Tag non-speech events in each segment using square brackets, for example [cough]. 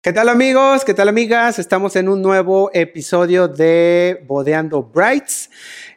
¿Qué tal amigos? ¿Qué tal amigas? Estamos en un nuevo episodio de Bodeando Brights.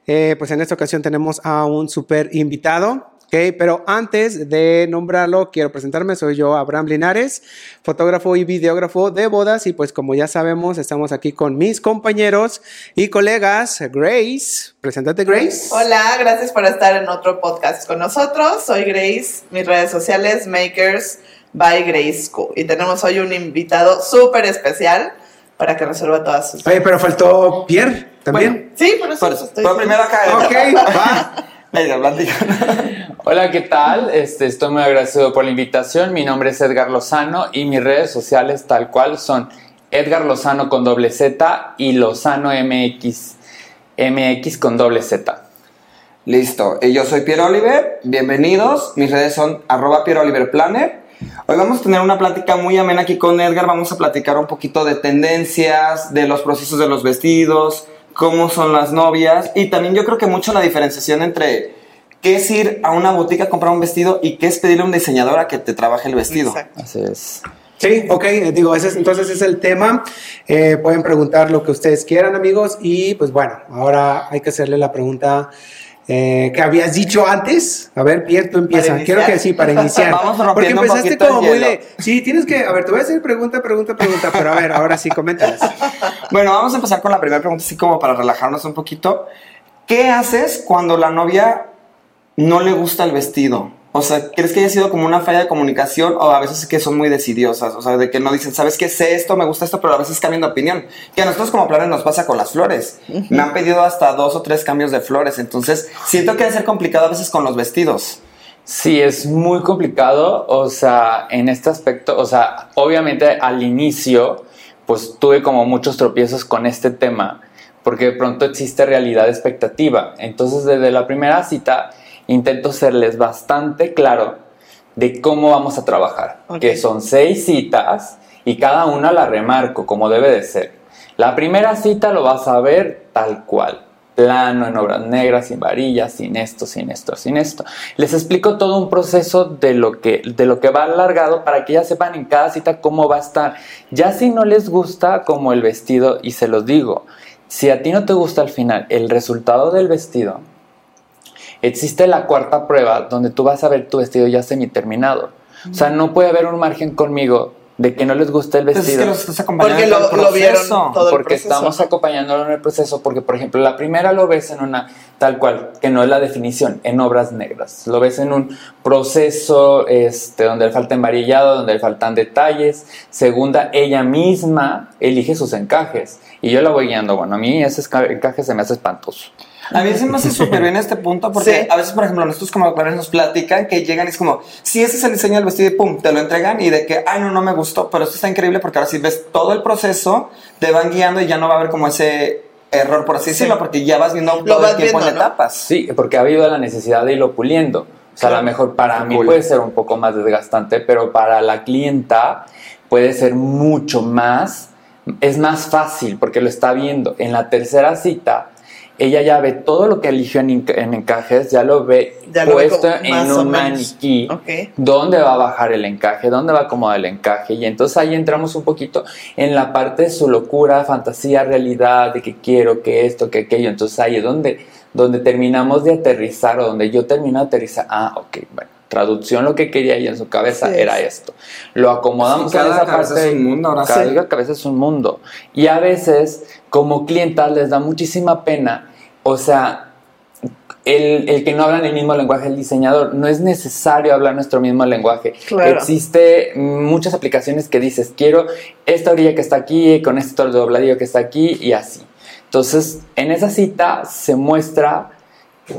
Eh, pues en esta ocasión tenemos a un super invitado. Okay, pero antes de nombrarlo, quiero presentarme. Soy yo, Abraham Linares, fotógrafo y videógrafo de bodas. Y pues, como ya sabemos, estamos aquí con mis compañeros y colegas. Grace, preséntate, Grace. Hola, gracias por estar en otro podcast con nosotros. Soy Grace, mis redes sociales, Makers by Grace School. Y tenemos hoy un invitado súper especial para que resuelva todas sus. Oye, pero faltó Pierre también. Sí, por eso estoy. Fue primero acá. Ok, va. [laughs] [laughs] Hola, ¿qué tal? Este, estoy muy agradecido por la invitación. Mi nombre es Edgar Lozano y mis redes sociales tal cual son Edgar Lozano con doble Z y Lozano MX, MX con doble Z. Listo. Y yo soy Pierre Oliver. Bienvenidos. Mis redes son arroba Pierre Oliver Planner. Hoy vamos a tener una plática muy amena aquí con Edgar. Vamos a platicar un poquito de tendencias, de los procesos de los vestidos, cómo son las novias y también yo creo que mucho la diferenciación entre qué es ir a una boutique a comprar un vestido y qué es pedirle a un diseñador a que te trabaje el vestido. Exacto. Así es. Sí, ok, eh, digo, ese es, entonces es el tema. Eh, pueden preguntar lo que ustedes quieran, amigos. Y pues bueno, ahora hay que hacerle la pregunta eh, que habías dicho antes. A ver, Pierre, tú empieza. Quiero que sí, para [laughs] iniciar. Vamos Porque empezaste como muy de. Sí, tienes que. A ver, te voy a hacer pregunta, pregunta, pregunta. Pero a ver, ahora sí, coméntanos. [laughs] Bueno, vamos a empezar con la primera pregunta, así como para relajarnos un poquito. ¿Qué haces cuando la novia no le gusta el vestido? O sea, ¿crees que haya sido como una falla de comunicación o a veces que son muy decidiosas? O sea, de que no dicen, ¿sabes qué? Sé esto, me gusta esto, pero a veces cambian de opinión. Que a nosotros como planes nos pasa con las flores. Me han pedido hasta dos o tres cambios de flores. Entonces, siento que debe ser complicado a veces con los vestidos. Sí, es muy complicado, o sea, en este aspecto, o sea, obviamente al inicio, pues tuve como muchos tropiezos con este tema, porque de pronto existe realidad expectativa. Entonces, desde la primera cita, intento serles bastante claro de cómo vamos a trabajar, que son seis citas y cada una la remarco como debe de ser. La primera cita lo vas a ver tal cual, plano, en obras negras, sin varillas, sin esto, sin esto, sin esto. Les explico todo un proceso de lo que, de lo que va alargado para que ya sepan en cada cita cómo va a estar. Ya si no les gusta como el vestido, y se los digo, si a ti no te gusta al final el resultado del vestido, existe la cuarta prueba donde tú vas a ver tu vestido ya semi-terminado. O sea, no puede haber un margen conmigo de que no les guste el Pues es vestido. que los estás acompañando Porque lo, el lo vieron proceso. todo el porque proceso, estamos acompañándolo en el proceso, porque por ejemplo la primera lo ves en una tal cual, que no es la definición, en obras negras. Lo ves en un proceso este, donde le falta embarillado, donde le faltan detalles. Segunda, ella misma elige sus encajes. Y yo la voy guiando. Bueno, a mí ese encaje se me hace espantoso. A mí se me hace [laughs] súper bien este punto porque Sí. a veces, por ejemplo, nosotros como nos platican que llegan y es como, si ese es el diseño del vestido y pum, te lo entregan y de que, ay, no, no me gustó, pero esto está increíble porque ahora sí ves todo el proceso, te van guiando y ya no va a haber como ese error, por así decirlo, porque ya vas viendo todo vas el tiempo viendo, en ¿no? etapas. Sí, porque ha habido la necesidad de irlo puliendo. O sea, a lo mejor para mí Cool. puede ser un poco más desgastante, pero para la clienta puede ser mucho más, es más fácil porque lo está viendo. En la tercera cita, ella ya ve todo lo que eligió en, en encajes, ya lo ve Ya lo ve puesto en un maniquí Ok. dónde va a bajar el encaje, dónde va a acomodar el encaje. Y entonces ahí entramos un poquito en la parte de su locura, fantasía, realidad, de que quiero, que esto, que aquello. Entonces ahí es donde, donde terminamos de aterrizar o donde yo termino de aterrizar. Ah, ok, bueno. Traducción, lo que quería ella en su cabeza Sí. era esto. Lo acomodamos cada en esa cabeza parte. es un mundo, ahora cada sí. es un mundo. Y a veces, como clientas, les da muchísima pena. O sea, el, el que no hablan el mismo lenguaje del diseñador. No es necesario hablar nuestro mismo lenguaje. Claro. Existe muchas aplicaciones que dices, quiero esta orilla que está aquí, con este dobladillo que está aquí y así. Entonces, en esa cita se muestra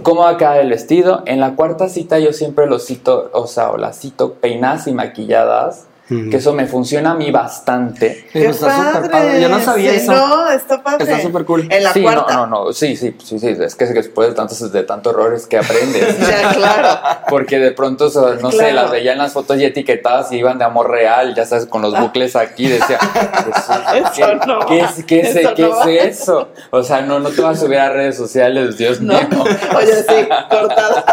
cómo va a quedar el vestido. En la cuarta cita yo siempre lo cito, o sea, o las cito peinadas y maquilladas, Que eso me funciona a mí bastante. Pues está súper padre. Yo no sabía Sí, eso. No, está padre. Está súper cool. En la sí, cuarta. no, no, no, sí, sí, sí, sí, es que después de tantos, de tantos errores que aprendes. [laughs] Ya, claro. [laughs] Porque de pronto, no sé, Claro. las veía en las fotos y etiquetadas y iban de amor real, ya sabes, con los bucles aquí, decía, [laughs] Eso ¿qué, no. ¿qué es, qué es- Eso qué no es eso? O sea, no, no te vas a subir a redes sociales, Dios No. mío. Oye, sí, cortada.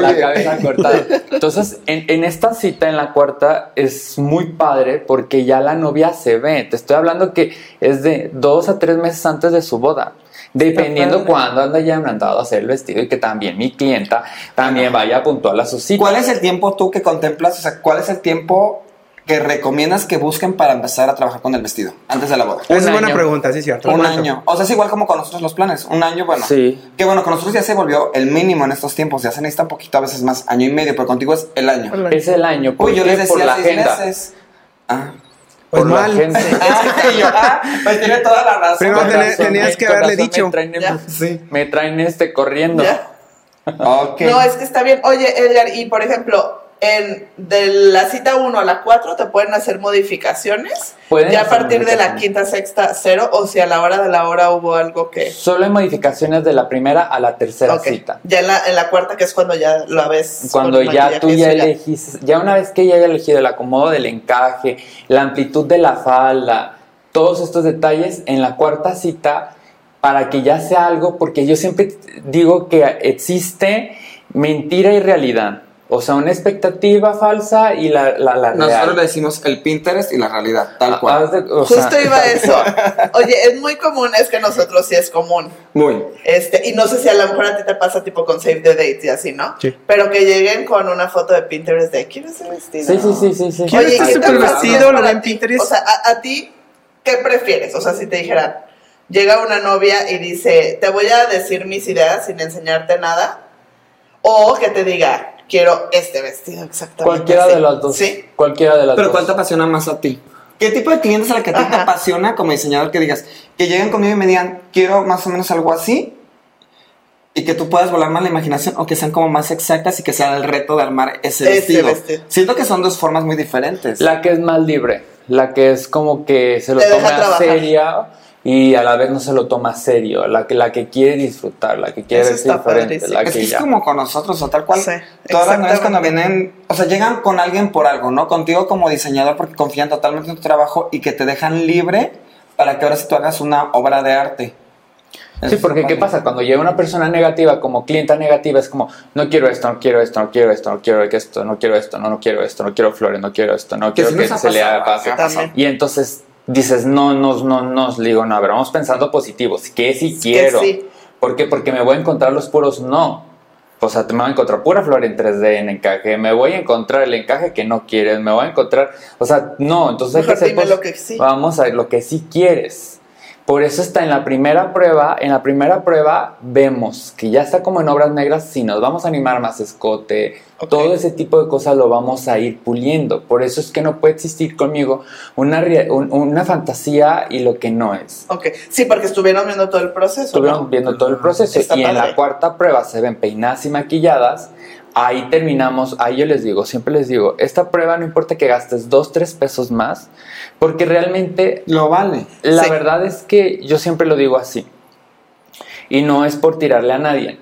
Con la cabeza cortada. Entonces, en, en esta cita, en la cuarta, es muy padre porque ya la novia se ve. Te estoy hablando que es de dos a tres meses antes de su boda. Dependiendo cuándo anda ya mandado a hacer el vestido y que también mi clienta también vaya puntual a su cita. ¿Cuál es el tiempo tú que contemplas? O sea, ¿cuál es el tiempo que recomiendas que busquen para empezar a trabajar con el vestido antes de la boda? Esa es buena pregunta, sí, cierto. Un ¿Cuánto? año. O sea, es igual como con nosotros los planes. Un año, bueno. Sí. Que bueno, con nosotros ya se volvió el mínimo en estos tiempos. Ya se necesita un poquito, a veces más, año y medio, pero contigo es el año. Es el año. ¿Por Uy, yo les por decía la seis agenda. meses. Ah. Pues por la mal. [laughs] Ah, yo, ah, pues tiene toda la razón. Primero tenías me- que haberle dicho. Me traen, Ya. Sí. me traen este corriendo. ¿Ya? Ok. [laughs] No, es que está bien. Oye, Edgar, y por ejemplo, en de la cita 1 a la 4 te pueden hacer modificaciones. Pueden ya a partir de la quinta, sexta, cero, o si a la hora de la hora hubo algo que. Solo hay modificaciones de la primera a la tercera cita. Ya en la, en la cuarta, que es cuando ya lo ves. Cuando ya tú ya elegiste, ya una vez que ya haya elegido el acomodo del encaje, la amplitud de la falda, todos estos detalles, en la cuarta cita, para que ya sea algo, porque yo siempre digo que existe mentira y realidad. O sea, una expectativa falsa y la, la, la Nosotros real. le decimos el Pinterest y la realidad, tal Haz cual. de- o sea, Justo iba a eso. [laughs] Oye, es muy común, es que nosotros sí es común. Muy. Este, y no sé si a lo mejor a ti te pasa tipo con Save the Date y así, ¿no? Sí. Pero que lleguen con una foto de Pinterest de quiero ese vestido. Sí, sí, sí, sí, sí. Quiero Oye, este ¿qué super tan vestido, es lo ti? Pinterest. O sea, a, a ti, ¿qué prefieres? O sea, si te dijeran, llega una novia y dice, te voy a decir mis ideas sin enseñarte nada, o que te diga, quiero este vestido exactamente. Cualquiera así. de las dos. Sí. Cualquiera de las Pero dos. ¿cuál te apasiona más a ti? ¿Qué tipo de clientes a la que a ti te apasiona como diseñador que digas, que lleguen conmigo y me digan, quiero más o menos algo así? Y que tú puedas volar más la imaginación o que sean como más exactas y que sea el reto de armar ese, vestido. vestido. Siento que son dos formas muy diferentes. La que es más libre, la que es como que se lo Te toma seria y a la vez no se lo toma serio, la que, la que quiere disfrutar, la que quiere Eso está diferente, la Es que es ya. como con nosotros, o tal cual. Sí, Todas las novias cuando vienen, o sea, llegan con alguien por algo, ¿no? Contigo como diseñador porque confían totalmente en tu trabajo y que te dejan libre para que ahora sí tú hagas una obra de arte. Eso Sí, porque ¿qué pasa? Cuando llega una persona negativa, como clienta negativa, es como, no quiero esto, no quiero esto, no quiero esto, no quiero esto, no quiero esto, no, no quiero esto, no quiero flores, no quiero esto, no Que quiero que se le haga. También. Y entonces dices, no, no, no, no, le digo, no, a ver, vamos pensando positivos, que sí quiero. sí. ¿Por qué? Porque me voy a encontrar los puros no. O sea, me voy a encontrar pura flor en 3D en encaje, me voy a encontrar el encaje que no quieres, me voy a encontrar, o sea, no, entonces hay que Mejor dime pos- lo que sí. Vamos a ver lo que sí quieres. Por eso está en la primera prueba, en la primera prueba vemos que ya está como en obras negras, si nos vamos a animar más escote, todo ese tipo de cosas lo vamos a ir puliendo. Por eso es que no puede existir conmigo una, un- una fantasía y lo que no es. Ok, sí, porque estuvieron viendo todo el proceso. Estuvieron ¿no? viendo todo el proceso Está y en la cuarta prueba se ven peinadas y maquilladas. Ahí terminamos, ahí yo les digo, siempre les digo, esta prueba no importa que gastes dos, tres pesos más, porque realmente Lo vale. la Sí. verdad es que yo siempre lo digo así. Y no es por tirarle a nadie.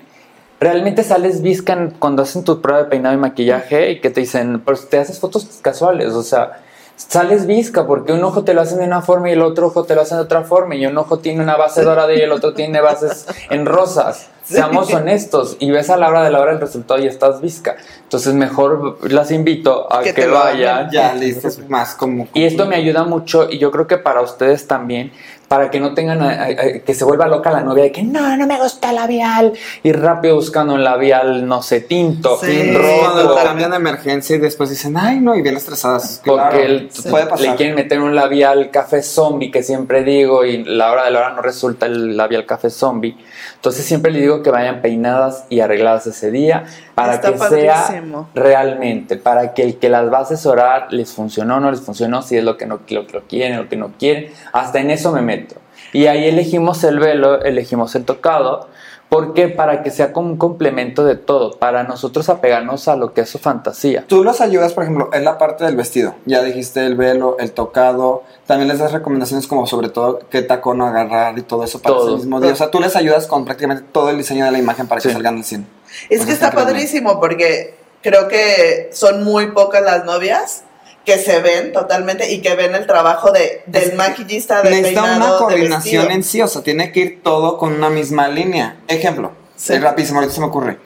Realmente sales visca en- cuando hacen tu prueba de peinado y maquillaje y que te dicen, pues te haces fotos casuales, o sea, sales visca porque un ojo te lo hacen de una forma y el otro ojo te lo hacen de otra forma y un ojo tiene una base dorada y el otro tiene bases [laughs] en rosas. Seamos honestos y ves a la hora de la hora el resultado y estás visca. Entonces mejor las invito a Que que, te vayan. Ya, listo, es más como... Y esto me ayuda mucho y yo creo que para ustedes también, para que no tengan a- a- a- que se vuelva loca la novia de que no, no me gusta el labial y rápido buscando un labial, no sé, tinto, Sí, rojo, cuando lo totalmente. cambian de emergencia y después dicen, ay, no, y bien estresadas. porque Claro, el- puede pasar. le quieren meter un labial café zombie que siempre digo y la hora de la hora no resulta el labial café zombie. Entonces siempre le digo que vayan peinadas y arregladas ese día para Está que sea realmente, para que el que las va a asesorar les funcionó, no les funcionó, si es lo que no lo, que lo quieren, lo que no quieren, hasta en eso me meto. Y ahí elegimos el velo, elegimos el tocado, porque para que sea como un complemento de todo, para nosotros apegarnos a lo que es su fantasía. Tú los ayudas, por ejemplo, en la parte del vestido. Ya dijiste el velo, el tocado. También les das recomendaciones como sobre todo qué tacón agarrar y todo eso para Todo. ese mismo día. O sea, tú les ayudas con prácticamente todo el diseño de la imagen para que Sí. salgan al cine. Es Pues que está está padrísimo porque creo que son muy pocas las novias que se ven totalmente y que ven el trabajo de, del maquillista, de Necesita peinado, una coordinación en sí, o sea, tiene que ir todo con una misma línea. Ejemplo, Sí. es rapidísimo, ahorita se me ocurre.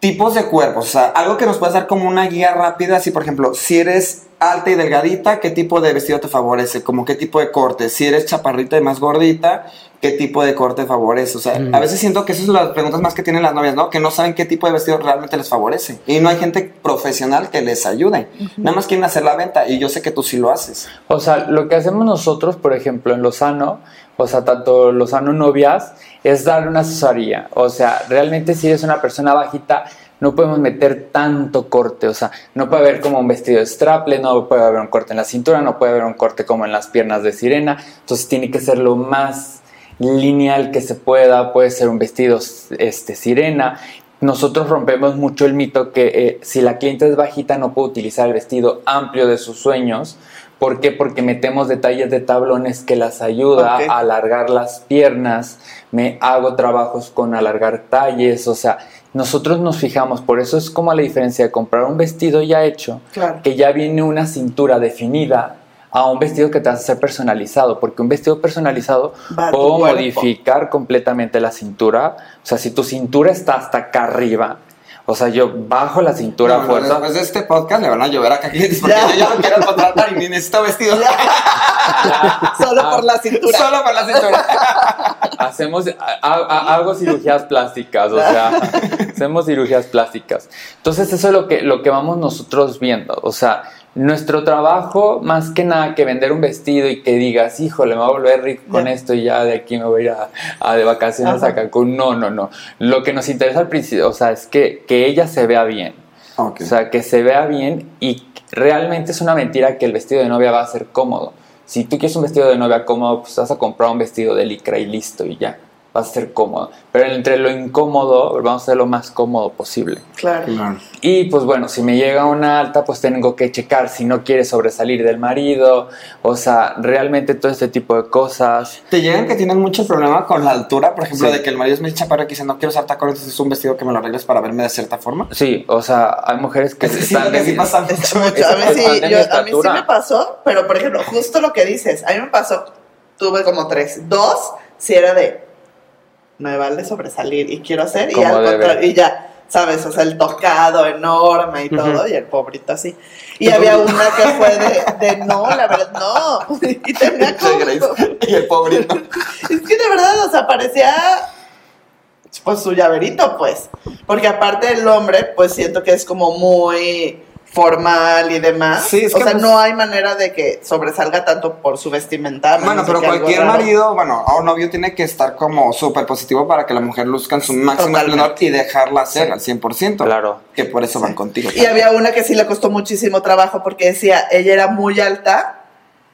tipos de cuerpos, o sea, algo que nos puedas dar como una guía rápida, así por ejemplo, si eres alta y delgadita, ¿qué tipo de vestido te favorece? Como qué tipo de corte, si eres chaparrita y más gordita, ¿qué tipo de corte favorece? O sea, a veces siento que esas son las preguntas más que tienen las novias, ¿no? Que no saben qué tipo de vestido realmente les favorece. Y no hay gente profesional que les ayude. Nada más quieren hacer la venta y yo sé que tú sí lo haces. O sea, lo que hacemos nosotros, por ejemplo, en Lozano, o sea, tanto Lozano novias, es dar una asesoría. O sea, realmente si eres una persona bajita, no podemos meter tanto corte, o sea, no puede haber como un vestido de straple, no puede haber un corte en la cintura, no puede haber un corte como en las piernas de sirena, entonces tiene que ser lo más lineal que se pueda, puede ser un vestido este, sirena. Nosotros rompemos mucho el mito que eh, si la cliente es bajita no puede utilizar el vestido amplio de sus sueños. ¿Por qué? Porque metemos detalles de tablones que las ayuda a alargar las piernas, me hago trabajos con alargar talles, o sea, nosotros nos fijamos, por eso es como la diferencia de comprar un vestido ya hecho, Claro. que ya viene una cintura definida, a un vestido que te a hacer personalizado, porque un vestido personalizado Va puedo modificar completamente la cintura, o sea, si tu cintura está hasta acá arriba, o sea, yo bajo la cintura a Bueno, fuerza, Después de este podcast le van a llover acá clientes porque Ya. yo ya no quiero contratar y ni necesito vestido. [laughs] Solo por la cintura. Solo por la cintura. [laughs] hacemos, ha- ha- hago cirugías plásticas, o sea, [laughs] hacemos cirugías plásticas. Entonces eso es lo que, lo que vamos nosotros viendo, o sea, nuestro trabajo, más que nada que vender un vestido y que digas, híjole, me voy a volver rico con esto y ya de aquí me voy a ir a, a de vacaciones Ajá. a Cancún. No, no, no. Lo que nos interesa al principio, o sea, es que, que ella se vea bien. O sea, que se vea bien y realmente es una mentira que el vestido de novia va a ser cómodo. Si tú quieres un vestido de novia cómodo, pues vas a comprar un vestido de licra y listo y ya. Va a ser cómodo. Pero entre lo incómodo, vamos a hacer lo más cómodo posible. Claro. Claro. Y pues bueno, si me llega una alta, pues tengo que checar si no quiere sobresalir del marido. O sea, realmente todo este tipo de cosas. Te llegan que tienen mucho problema con la altura, por ejemplo, Sí. de que el marido es muy chaparro y que dice no quiero ser tacón, entonces es un vestido que me lo arregles para verme de cierta forma. Sí, o sea, hay mujeres que Sí, están sí de- pasa Es [laughs] mucho. A mí sí, yo- a mí sí me pasó, pero por ejemplo, justo lo que dices, a mí me pasó, tuve como tres. Dos, si era de, me vale sobresalir y quiero hacer, y al contrario, y ya, ¿sabes? O sea, el tocado enorme y todo, y el pobrito así. Y había una que fue de, de no, la verdad, no. [laughs] Y tenía [laughs] como, [laughs] Y el pobrito. es que de verdad, o sea, parecía pues su llaverito, pues. Porque aparte el hombre, pues siento que es como muy formal y demás. Sí, es o que, sea, pues- no hay manera de que sobresalga tanto por su vestimenta. Bueno, pero cualquier marido, bueno, o novio tiene que estar como súper positivo para que la mujer luzca en su máximo esplendor y dejarla ser Sí. al 100%. Claro. Que por eso van contigo. Y había una que sí le costó muchísimo trabajo porque decía, ella era muy alta,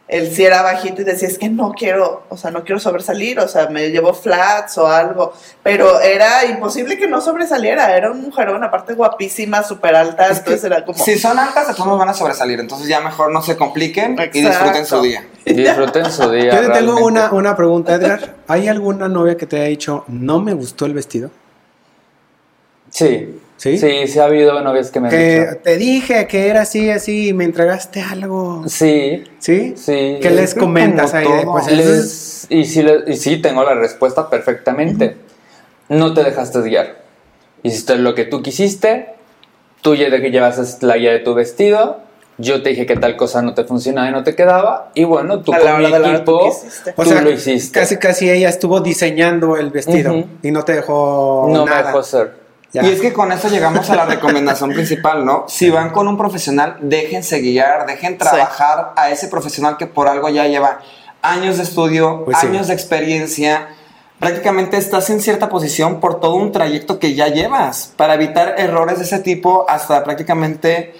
él sí era bajito y decía, es que no quiero, o sea, no quiero sobresalir, o sea, me llevo flats o algo, pero era imposible que no sobresaliera, era un mujerón, aparte guapísima, súper alta, Es entonces era como... Si son altas, de todos van a sobresalir. Entonces ya mejor no se compliquen y disfruten su día. Disfruten su día. Yo te tengo una, una pregunta, Edgar. ¿Hay alguna novia que te haya dicho, no me gustó el vestido? Sí. ¿Sí? Sí, sí ha habido novias que me han Que dicho. te dije que era así, así, y me entregaste algo. Sí, ¿Sí? sí. ¿Qué les comentas ahí? Pues, Les- y, sí, le- y sí, tengo la respuesta perfectamente. No te dejaste guiar. Hiciste lo que tú quisiste. Tú ya de que llevas la guía de tu vestido. Yo te dije que tal cosa no te funcionaba y no te quedaba. Y bueno, tú A la con mi la hora tú equipo, o tú sea, lo hiciste. casi casi ella estuvo diseñando el vestido y no te dejó no me dejó ser. Ya. Y es que con eso llegamos a la recomendación principal, ¿no? Si van con un profesional, déjense guiar, dejen trabajar a ese profesional que por algo ya lleva años de estudio, Pues sí. años de experiencia. Prácticamente estás en cierta posición por todo un trayecto que ya llevas para evitar errores de ese tipo hasta prácticamente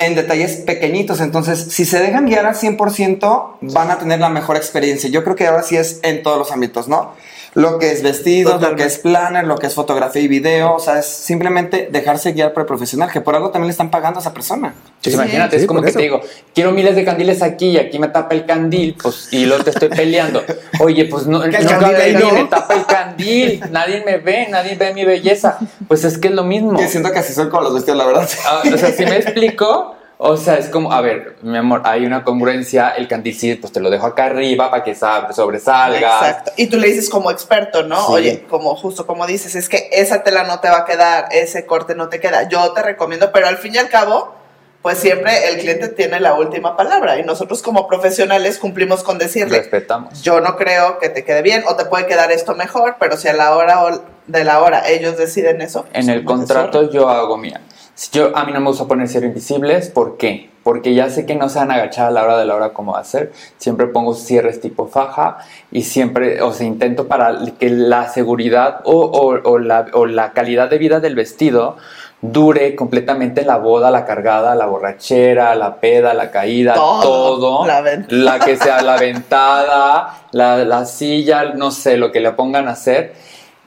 en detalles pequeñitos. Entonces, si se dejan guiar al 100%, van a tener la mejor experiencia. Yo creo que ahora sí es en todos los ámbitos, ¿no? Lo que es vestidos, lo que es planner, lo que es fotografía y video. O sea, es simplemente dejarse guiar por el profesional, que por algo también le están pagando a esa persona. Sí, imagínate, sí, es como que eso. te digo, quiero miles de candiles aquí y aquí me tapa el candil, pues, y luego te estoy peleando. [laughs] Oye, pues no, candil no. me tapa el candil, nadie me ve, nadie ve mi belleza. Pues es que es lo mismo. Que siento que así son con los vestidos, la verdad. Ah, o sea, si me [laughs] explico, O sea, es como, a ver, mi amor, hay una congruencia, el canticid, pues te lo dejo acá arriba para que sobresalga. Exacto. Y tú le dices como experto, ¿no? Sí. Oye, como justo como dices, es que esa tela no te va a quedar, ese corte no te queda. Yo te recomiendo, pero al fin y al cabo, pues siempre el cliente tiene la última palabra y nosotros como profesionales cumplimos con decirle, Respetamos. yo no creo que te quede bien o te puede quedar esto mejor, pero si a la hora de la hora ellos deciden eso. pues, En el como contrato yo hago mía. Si Yo, a mí no me gusta poner cierre invisibles, ¿por qué? Porque ya sé que no se van a agachar a la hora de la hora como va a ser. Siempre pongo cierres tipo faja y siempre, o sea, intento para que la seguridad o, o- o la, o la calidad de vida del vestido dure completamente la boda, la cargada, la borrachera, la peda, la caída, Todo. todo. La la que [laughs] sea la ventada, la, la silla, no sé, lo que le pongan a hacer.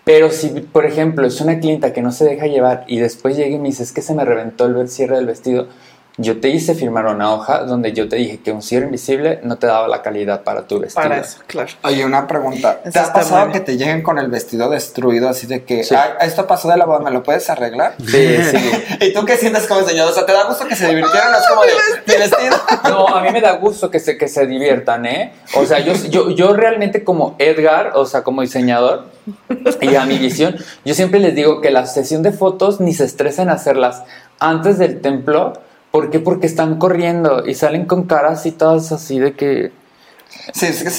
Pero si, por ejemplo, es una clienta que no se deja llevar y después llega y me dice, es que se me reventó el cierre del vestido, yo te hice firmar una hoja donde yo te dije que un cierre invisible no te daba la calidad para tu vestido. Para eso, claro. Oye, una pregunta. Eso ¿Te ha pasado que te lleguen con el vestido destruido así de que, Sí. "Ay, esto pasó de la boda, ¿me lo puedes arreglar? Sí, sí. [laughs] ¿Y tú qué sientes como diseñador? O sea, ¿te da gusto que se divirtieran? No es como de, [laughs] mi vestido. [laughs] No, a mí me da gusto que se, que se diviertan, ¿eh? O sea, yo, yo, yo realmente como Edgar, o sea, como diseñador y a mi visión, yo siempre les digo que la sesión de fotos ni se estresen hacerlas antes del templo. ¿Por qué? Porque están corriendo y salen con caras y todas así de que Sí, sí,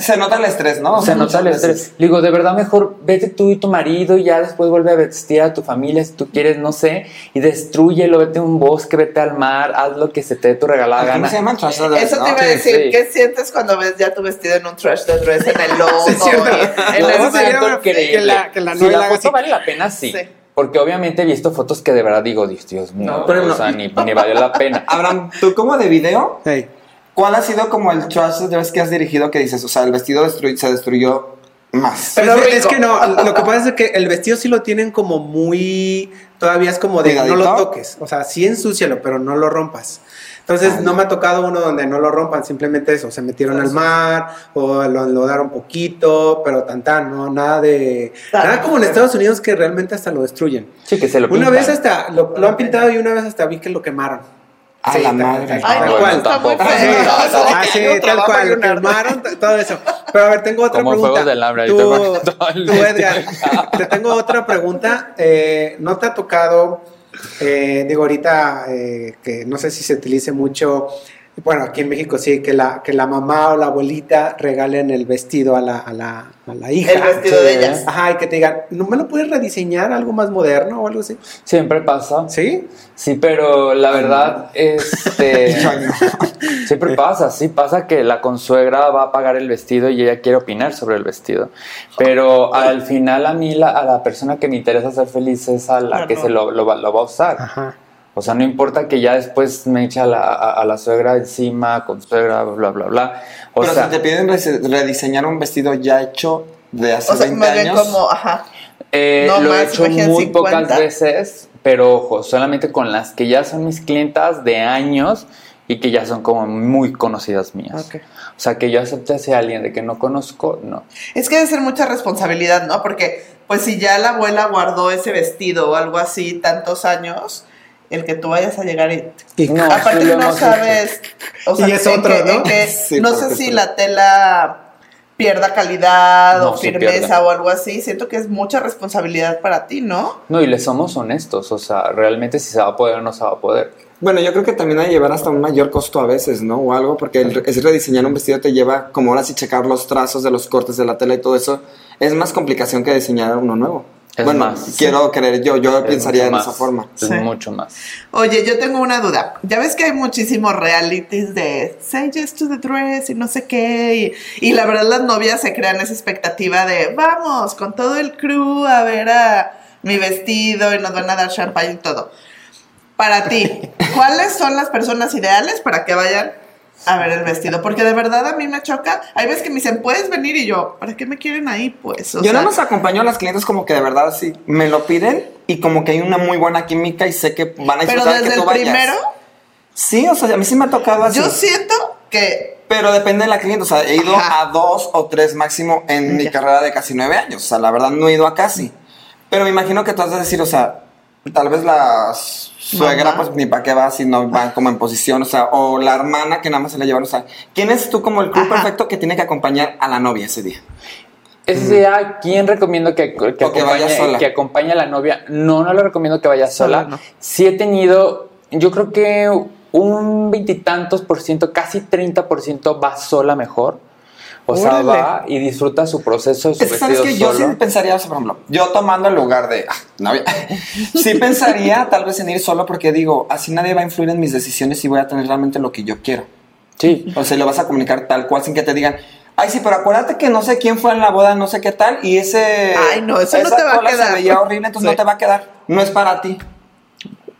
se nota el estrés, ¿no? Se nota el veces. estrés. Le digo, de verdad mejor vete tú y tu marido y ya después vuelve a vestir a tu familia si tú quieres, no sé, y destruyelo, vete a un bosque, vete al mar, haz lo que se te dé tu regalada ¿Cómo gana. se llaman? Trash the dress, Eso ¿no? te iba a decir, sí. ¿qué sientes cuando ves ya tu vestido en un trash de dress en el [laughs] logo? Sí, en No, el- siento una- increíble. que la- que la si la foto así. vale la pena, sí. Porque obviamente he visto fotos que de verdad digo, Dios, Dios mío, No, pero o no. sea, ni, ni valió la pena. [laughs] Abraham, tú como de video, Hey. ¿cuál ha sido como el trash dress que has dirigido que dices, o sea, el vestido destruy- se destruyó más? Pero Pues, es que no, lo que pasa es que el vestido sí lo tienen como muy, todavía es como de no lo toques, o sea, sí ensúcialo, pero no lo rompas. Entonces Ah, no me ha tocado uno donde no lo rompan, simplemente eso, se metieron al mar o lo enlodaron poquito, pero tan tan, no, nada de, Tan, nada como en Estados Unidos que realmente hasta lo destruyen. Sí, que se lo Una pintan. vez hasta lo, lo han pintado y una vez hasta vi que lo quemaron. A Sí, la madre. tal- Ay, tal no, tampoco. Ah, sí, feo. ah, tal cual, quemaron, todo eso. Pero a ver, tengo otra Como pregunta. juegos del hambre, tú, [laughs] tú. Edgar, te tengo otra pregunta. Eh, ¿No te ha tocado, eh, digo ahorita, eh, que no sé si se utilice mucho, bueno, aquí en México sí, que la, que la mamá o la abuelita regalen el vestido a la, a la, a la hija? El vestido de ellas. Ajá, y que te digan, ¿no me lo puedes rediseñar algo más moderno o algo así? Siempre pasa. ¿Sí? Sí, pero la verdad, este... [laughs] [laughs] Siempre pasa, sí pasa que la consuegra va a pagar el vestido y ella quiere opinar sobre el vestido. Pero al final a mí, la, a la persona que me interesa ser feliz es a la que no. se lo, lo va, lo va a usar. Ajá. O sea, no importa que ya después me eche a la, a, a la suegra encima, consuegra, bla, bla, bla. O Pero sea, si te piden rediseñar un vestido ya hecho de hace O sea, 20 más bien años, como, ajá. eh, no lo he hecho muy 50. pocas veces, pero ojo, solamente con las que ya son mis clientas de años y que ya son como muy conocidas mías. Ok. O sea, que yo acepte a alguien de que no conozco, no. Es que debe ser mucha responsabilidad, ¿no? Porque, pues, si ya la abuela guardó ese vestido o algo así tantos años, el que tú vayas a llegar y. [laughs] No, Aparte, no sabes. O sea, Y es otro, que- ¿no? en que Sí, no porque sé si sí. la tela pierda calidad No, o firmeza o algo así. Siento que es mucha responsabilidad para ti, ¿no? No, y le somos honestos, o sea, realmente si se va a poder o no se va a poder. Bueno, yo creo que también hay que llevar hasta un mayor costo a veces, ¿no? O algo, porque el, es rediseñar un vestido te lleva, como ahora sí, checar los trazos de los cortes de la tela y todo eso. Es más complicación que diseñar uno nuevo. Es bueno, más. quiero creer yo, yo Es pensaría en mucho esa forma. Es Sí. mucho más. Oye, yo tengo una duda. Ya ves que hay muchísimos realities de say yes to the dress y no sé qué. Y, y la verdad, las novias se crean esa expectativa de vamos con todo el crew a ver a mi vestido y nos van a dar champagne y todo. Para ti, [laughs] ¿cuáles son las personas ideales para que vayan a ver el vestido? Porque de verdad a mí me choca. Hay veces que me dicen, puedes venir y yo, ¿para qué me quieren ahí? Pues, o yo sea, nada más acompaño a las clientes como que de verdad sí me lo piden y como que hay una muy buena química y sé que van a pero disfrutar desde que el vayas. primero, Sí, o sea, a mí sí me ha tocado así. yo siento que Pero depende de la cliente, o sea, he ido Ajá. a dos o tres máximo en mi carrera de casi nueve años, o sea, la verdad no he ido a casi. Pero me imagino que tú has de decir, o sea, tal vez la suegra, Mamá. pues ni para qué va si no van como en posición, o sea, o la hermana que nada más se la llevan, o sea, ¿quién es tú como el club Ajá. perfecto que tiene que acompañar a la novia ese día? Ese día, ¿quién recomiendo que, que, O que acompañe, vaya sola. que acompañe a la novia? No, no le recomiendo que vaya sola. Sola, no. Sí he tenido, yo creo que un veintitantos por ciento, casi 30 por ciento va sola mejor. O sea, Órale. va y disfruta su proceso, su Es que sabes vestido que yo sí pensaría, o sea, por ejemplo, yo tomando el lugar de ah, novia, [laughs] sí pensaría tal vez en ir solo porque digo, así nadie va a influir en mis decisiones y voy a tener realmente lo que yo quiero. Sí. O sea, lo vas a comunicar tal cual sin que te digan, ay, sí, pero acuérdate que no sé quién fue en la boda, no sé qué tal, y ese. Ay, no, eso no te va a cola quedar. Se veía horrible, entonces Sí. no te va a quedar. No es para ti.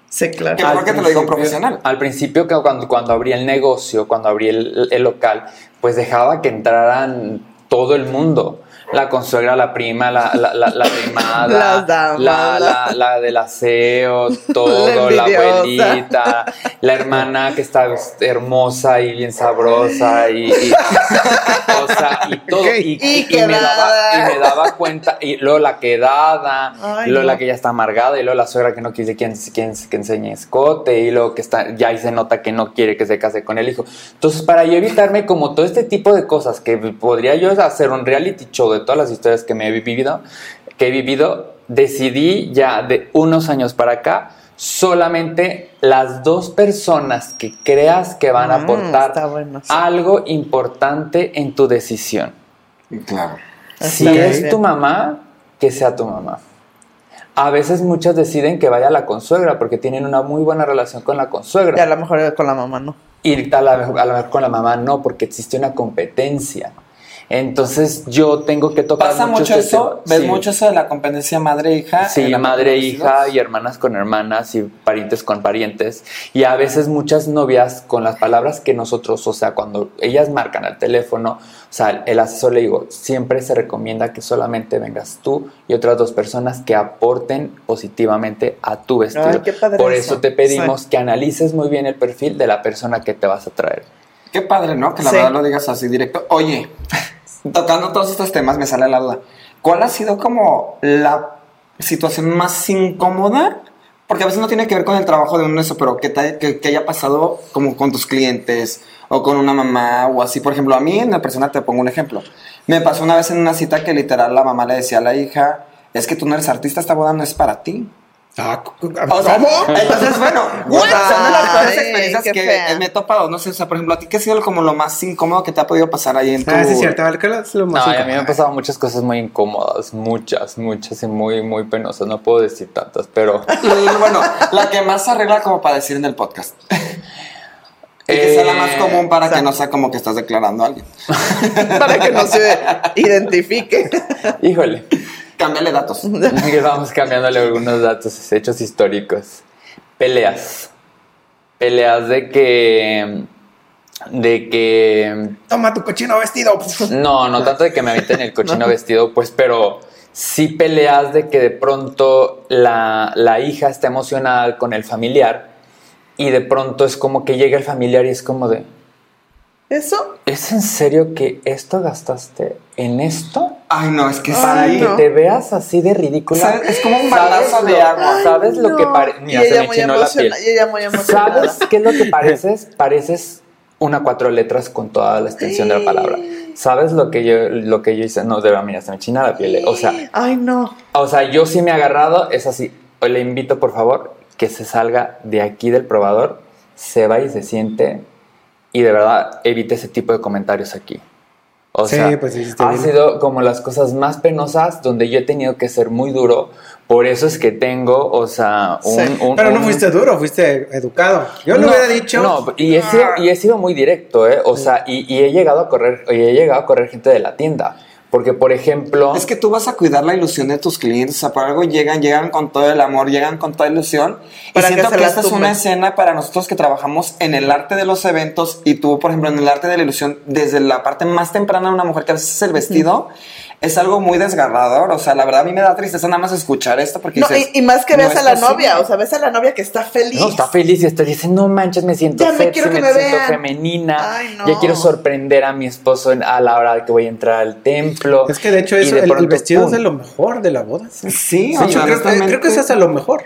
Sí, claro. Que te lo principio- profesional. Al principio, que cuando, cuando abrí el negocio, cuando abrí el, el local, pues dejaba que entraran todo el mundo. La consuegra, la prima, la, la, la, la primada, [laughs] damas, la, la- la, del aseo, [laughs] todo, la, abuelita, la hermana que está hermosa y bien sabrosa y, y- o sea, y [laughs] todo. Y, Y y me daba, y me daba cuenta, y luego la quedada, Ay, y luego no. la que ya está amargada, y luego la suegra que no quiere quien, quien, que enseñe escote, y luego que está, ya ahí se nota que no quiere que se case con el hijo. Entonces, para yo evitarme como todo este tipo de cosas que podría yo hacer un reality show de todas las historias que me he vivido, que he vivido, decidí ya de unos años para acá solamente las dos personas que creas que van a Mm, aportar está bueno, sí. algo importante en tu decisión. Claro. Si Está es bien. tu mamá, que sea tu mamá. A veces muchas deciden que vaya a la consuegra porque tienen una muy buena relación con la Y a consuegra. lo mejor con la mamá no. Y a a la mejor con la mamá no, porque existe una competencia. Entonces yo tengo que tocar Pasa mucho este eso, tema. ves Sí. mucho eso de la competencia madre-hija. Sí, en la madre, parte de los hija hijos. y hermanas con hermanas y parientes con parientes. Y a veces muchas novias con las palabras que nosotros, o sea, cuando ellas marcan al teléfono, o sea, el asesor le digo, siempre se recomienda que solamente vengas tú y otras dos personas que aporten positivamente a tu vestido. Ay, qué padre Por eso. eso te pedimos que analices muy bien el perfil de la persona que te vas a traer. Qué padre, ¿no? Que la Sí. verdad lo digas así directo. Oye, tocando todos estos temas, me sale la duda. ¿Cuál ha sido como la situación más incómoda? Porque a veces no tiene que ver con el trabajo de uno eso, pero que, te- que, haya pasado como con tus clientes o con una mamá o así. Por ejemplo, a mí en la persona te pongo un ejemplo. Me pasó una vez en una cita que literal la mamá le decía a la hija, es que tú no eres artista, esta boda no es para ti. Ah, O sea, entonces, bueno, [laughs] o sea, son de las peores experiencias que fea. me he topado. No sé, o sea, por ejemplo, a ti, ¿qué ha sido como lo más incómodo que te ha podido pasar ahí en tu... Ah, sí, es cierto. ¿qué es lo No, más y a mí me incómodo? han pasado muchas cosas muy incómodas, muchas, muchas y muy, muy penosas. No puedo decir tantas, pero... [laughs] Bueno, la que más se arregla como para decir en el podcast. Y que sea la más Eh, común para que no sea como que estás declarando a alguien. [laughs] Para que no se identifique. Híjole. Cámbiale datos. [laughs] Vamos cambiándole algunos datos, hechos históricos. Peleas. Peleas de que. De que. Toma tu cochino vestido. [laughs] No, no tanto de que me avienten el cochino vestido, pues, pero sí peleas de que de pronto la, la hija está emocionada con el familiar y de pronto es como que llega el familiar y es como de. ¿Eso? ¿Es en serio que esto gastaste en esto? Ay, no, es que Para sí. que no. te veas así de ridícula. ¿Sabes? Es como un ¿Sabes balazo de agua. ¿Sabes lo que parece? Mira, se me chinó la piel. emocionada. Y ella muy emocionada. ¿Sabes qué es lo que pareces? [laughs] Pareces una cuatro letras con toda la extensión de la palabra. ¿Sabes lo que yo, lo que yo hice? No, de verdad, mira, se me china la piel. O sea, Ay, no. o sea, yo sí me he agarrado, es así. Le invito, por favor, que se salga de aquí del probador, se va y se siente y de verdad evite ese tipo de comentarios aquí. O Sí, sea, pues sí, ha bien. sido como las cosas más penosas donde yo he tenido que ser muy duro. Por eso es que tengo, o sea, un... Sí. un- Pero no un- fuiste duro, fuiste educado. Yo lo no, hubiera dicho. No, y he, sido, y he sido muy directo, ¿eh? O sea, y, y he llegado a correr, y he llegado a correr gente de la tienda. Porque, por ejemplo. Es que tú vas a cuidar la ilusión de tus clientes, o sea, por algo llegan, llegan con todo el amor, llegan con toda ilusión. Y que siento que, esta es una escena para nosotros que trabajamos en el arte de los eventos y tú, por ejemplo, en el arte de la ilusión, desde la parte más temprana de una mujer que a veces es el vestido, es algo muy desgarrador. O sea, la verdad a mí me da tristeza nada más escuchar esto porque No, dices, y, y más que "No veas a la posible". novia, o sea, ves a la novia que está feliz. No, está feliz y está dice, no manches, me siento Ya me quiero que me, me siento femenina, Ay, no. ya quiero sorprender a mi esposo a la hora que voy a entrar al templo. Es que de hecho eso, de el, vestido ¡pum! es de lo mejor de la boda. Sí, Sí, o sea, yo creo, que eso es hasta lo mejor.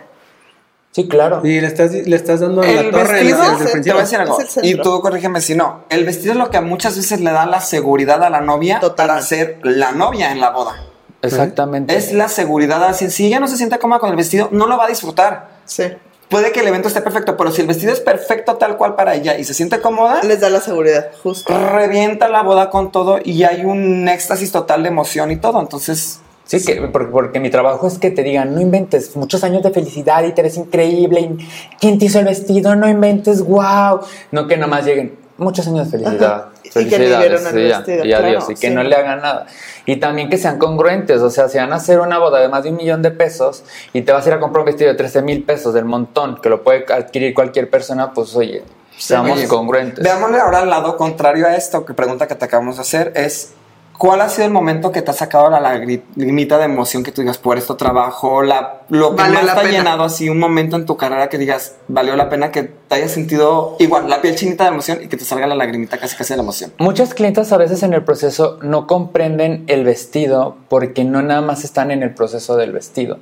Sí, claro. Y le estás, le estás dando El la torre vestido, desde el te voy principio. a decir algo, y tú corrígeme si no. El vestido es lo que muchas veces le da la seguridad a la novia Totalmente. para ser la novia en la boda. Exactamente. Es la seguridad. Así, si ella no se siente cómoda con el vestido, no lo va a disfrutar. Sí. Puede que el evento esté perfecto, pero si el vestido es perfecto tal cual para ella y se siente cómoda, Les da la seguridad, justo. revienta la boda con todo y hay un éxtasis total de emoción y todo. Entonces, Sí, que, porque, porque mi trabajo es que te digan, no inventes, muchos años de felicidad y te ves increíble. y ¿Quién te hizo el vestido? No inventes, wow. No que nomás lleguen, muchos años de felicidad. Ajá. Y sí, ya, vestido, y adiós, claro, y que sí. no le hagan nada. Y también que sean congruentes, o sea, si van a hacer una boda de más de un millón de pesos y te vas a ir a comprar un vestido de 13 mil pesos del montón que lo puede adquirir cualquier persona, pues oye, seamos Oye, congruentes. Veámosle ahora al lado contrario a esto, que pregunta que te acabamos de hacer es, ¿cuál ha sido el momento que te ha sacado la lagrimita de emoción que tú digas, por esto trabajo, la, lo que Valió más la te ha pena. llenado así, un momento en tu carrera que digas, valió la pena que te hayas sentido igual, la piel chinita de emoción y que te salga la lagrimita casi casi de la emoción? Muchas clientas a veces en el proceso no comprenden el vestido porque no nada más están en el proceso del vestido.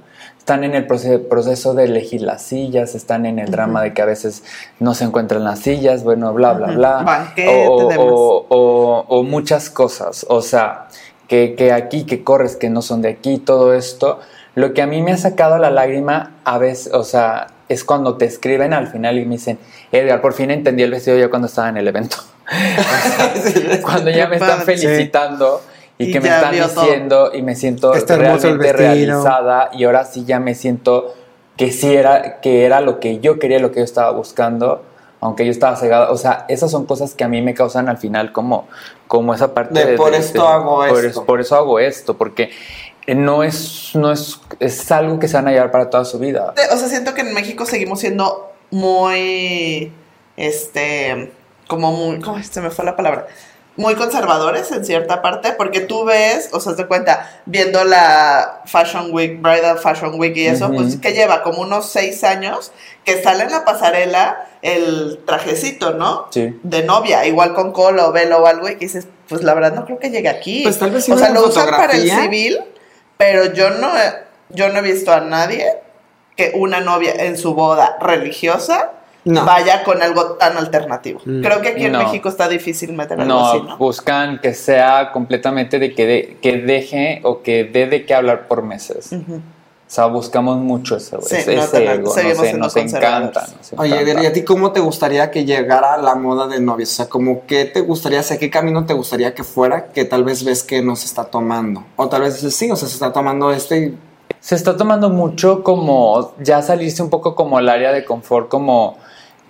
Están en el proce- proceso de elegir las sillas, están en el drama de que a veces no se encuentran las sillas, bueno, bla, bla, bla. O, o- o- o muchas cosas. O sea, que, que aquí, que corres, que no son de aquí, todo esto. Lo que a mí me ha sacado la lágrima a veces, o sea, es cuando te escriben al final y me dicen, Edgar, por fin entendí el vestido ya cuando estaba en el evento. [laughs] [laughs] cuando ya me están felicitando y, Y que me están todo. diciendo y me siento Está realmente realizada y ahora sí ya me siento que sí era que era lo que yo quería, lo que yo estaba buscando, aunque yo estaba cegada, o sea, esas son cosas que a mí me causan al final como como esa parte De, "Por esto hago por esto". es- por eso hago esto, porque no es no es es algo que se van a llevar para toda su vida. O sea, siento que en México seguimos siendo muy, este, como muy, ¿cómo se me fue la palabra? Muy conservadores en cierta parte, porque tú ves, o sea, te cuenta, viendo la Fashion Week, Bridal Fashion Week y eso, pues que lleva como unos seis años que sale en la pasarela el trajecito, ¿no? Sí. De novia, igual con cola o velo o algo, y que dices, pues la verdad no creo que llegue aquí. Pues tal vez sí o sea, lo usan para el civil, pero yo no, he- yo no he visto a nadie que una novia en su boda religiosa No. vaya con algo tan alternativo. Mm. Creo que aquí en No. México está difícil meter algo No, así, ¿no? buscan que sea completamente de que, de- que deje o que dé de qué hablar por meses. O sea, buscamos mucho ese, Sí, ese, no, ese ego, sé, nos encanta. nos Oye, ¿y a ti cómo te gustaría que llegara la moda de novios? O sea, como qué te gustaría, hacia qué camino te gustaría que fuera que tal vez ves que no se está tomando? O tal vez dices, sí, o sea, se está tomando este y Se está tomando mucho como ya salirse un poco como el área de confort, como,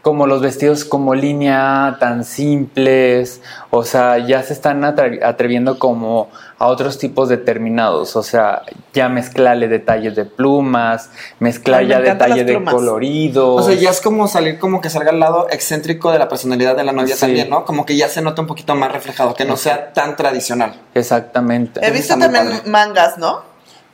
como los vestidos como línea, tan simples, o sea, ya se están atre- atreviendo como a otros tipos determinados, o sea, ya mezclarle detalles de plumas, mezclar Ay, me ya detalles de plumas. coloridos. O sea, ya es como salir como que salga al lado excéntrico de la personalidad de la novia Sí. también, ¿no? Como que ya se nota un poquito más reflejado, que no sea tan tradicional. Exactamente. He Eso visto también mangas, ¿no?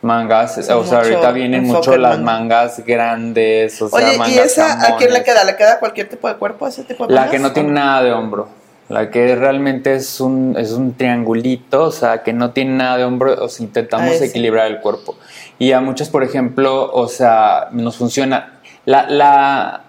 Mangas, o sea, ahorita vienen mucho las manga. mangas grandes, o sea, ¿y mangas esa a quién le queda? ¿Le queda a cualquier tipo de cuerpo ese tipo de La mangas? que no tiene ¿O nada de hombro. La que realmente es un, es un triangulito, o sea, que no tiene nada de hombro, o sea, intentamos equilibrar el cuerpo. Y a muchos, por ejemplo, o sea, nos funciona. La, la,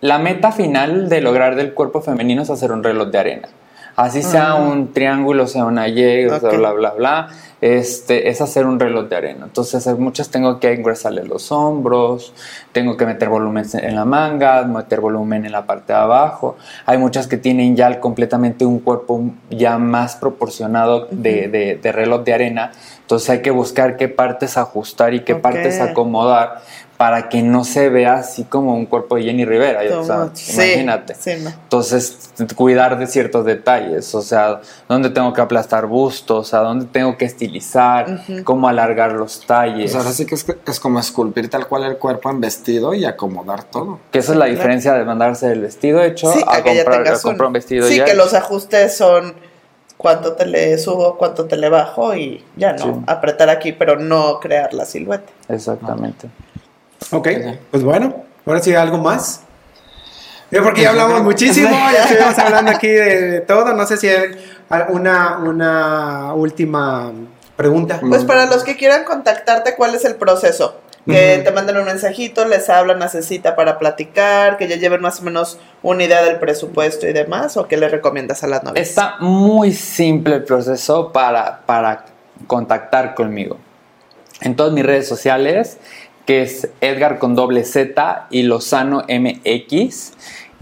la meta final de lograr del cuerpo femenino es hacer un reloj de arena. Así sea Ah. un triángulo, sea una Y, o sea, Ok. bla, bla, bla, este, es hacer un reloj de arena. Entonces, muchas tengo que ingresarle los hombros, tengo que meter volumen en la manga, meter volumen en la parte de abajo. Hay muchas que tienen ya completamente un cuerpo ya más proporcionado de, de- de reloj de arena. Entonces, hay que buscar qué partes ajustar y qué Ok. partes acomodar para que no se vea así como un cuerpo de Jenny Rivera. o sea, sí, imagínate. sí, no. Entonces, cuidar de ciertos detalles, o sea, dónde tengo que aplastar bustos, o sea, dónde tengo que estilizar, cómo alargar los talles. Pues ahora sí que es, es como esculpir tal cual el cuerpo en vestido y acomodar todo. que esa es la Claro. diferencia de mandarse el vestido hecho Sí, a, a que ya comprar, a comprar un vestido Sí, ya que hecho. los ajustes son cuánto te le subo, cuánto te le bajo y ya no, Sí. apretar aquí, pero no crear la silueta. Exactamente. Ok, pues bueno, ahora sí, ¿algo más? Yo porque ya hablamos muchísimo, [laughs] ya estuvimos hablando aquí de todo, no sé si hay una, una última pregunta. Pues para los que quieran contactarte, ¿cuál es el proceso? Que te manden un mensajito, les hablan, hacen cita para platicar, que ya lleven más o menos una idea del presupuesto y demás, o qué le recomiendas a las novias. Está muy simple el proceso para, para contactar conmigo. En todas mis redes sociales, que es Edgar con doble Z y Lozano MX.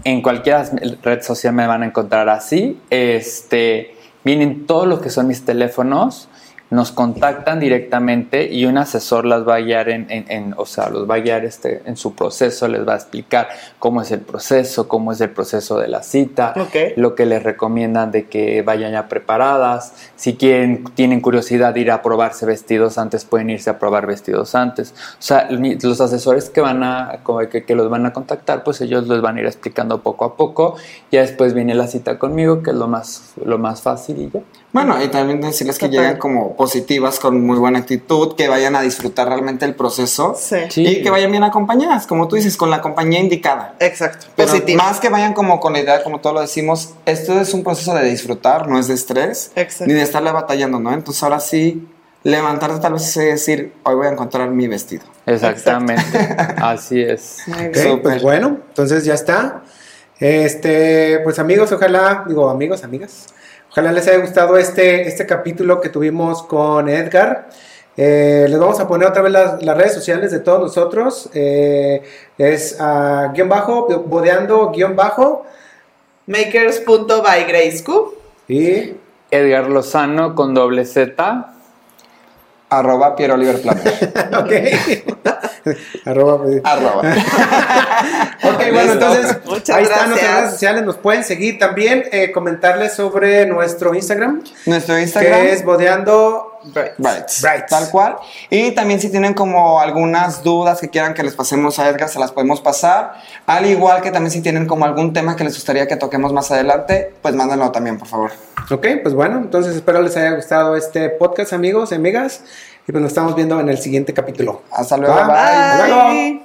En cualquier red social me van a encontrar así. Este, vienen todos los que son mis teléfonos nos contactan directamente y un asesor las va a guiar en, en- en- o sea, los va a guiar este, en su proceso, les va a explicar cómo es el proceso, cómo es el proceso de la cita, lo que les recomiendan de que vayan ya preparadas, si quieren, tienen curiosidad de ir a probarse vestidos antes, pueden irse a probar vestidos antes. O sea, los asesores que van a, que, que los van a contactar, pues ellos les van a ir explicando poco a poco, ya después viene la cita conmigo, que es lo más, lo más fácil y ya. Bueno, y también decirles que Total. lleguen como positivas, con muy buena actitud, que vayan a disfrutar realmente el proceso Sí. Sí. y que vayan bien acompañadas, como tú dices, con la compañía indicada. Exacto. Pero Positivo. más que vayan como con la idea, como todos lo decimos, esto es un proceso de disfrutar, no es de estrés, Exacto. ni de estarle batallando, ¿no? Entonces ahora sí, levantarte tal vez y decir, hoy voy a encontrar mi vestido. Exactamente, [laughs] así es. Muy bien. Pues bueno, entonces ya está. Este, pues amigos, ojalá, digo amigos, amigas, ojalá les haya gustado este, este capítulo que tuvimos con Edgar. Eh, les vamos a poner otra vez las, las redes sociales de todos nosotros. Eh, es ah, guion bajo, bodeando guion bajo. Makers.bygraceq. Y Edgar Lozano con doble Z. Arroba Piero Oliver [laughs] ok. [laughs] [laughs] Arroba, pues. Arroba. [laughs] Ok, bueno, entonces Muchas ahí están nuestras redes sociales, nos pueden seguir también, eh, comentarles sobre nuestro Instagram, Nuestro Instagram. que es bodeando Brights. Tal cual. Y también si tienen como algunas dudas que quieran que les pasemos a Edgar, se las podemos pasar. Al igual que también si tienen como algún tema que les gustaría que toquemos más adelante, pues mándenlo también, por favor. Ok, pues bueno, entonces espero les haya gustado este podcast, amigos y amigas. Y pues nos estamos viendo en el siguiente capítulo. Hasta luego. Bye. bye. Hasta luego. Bye.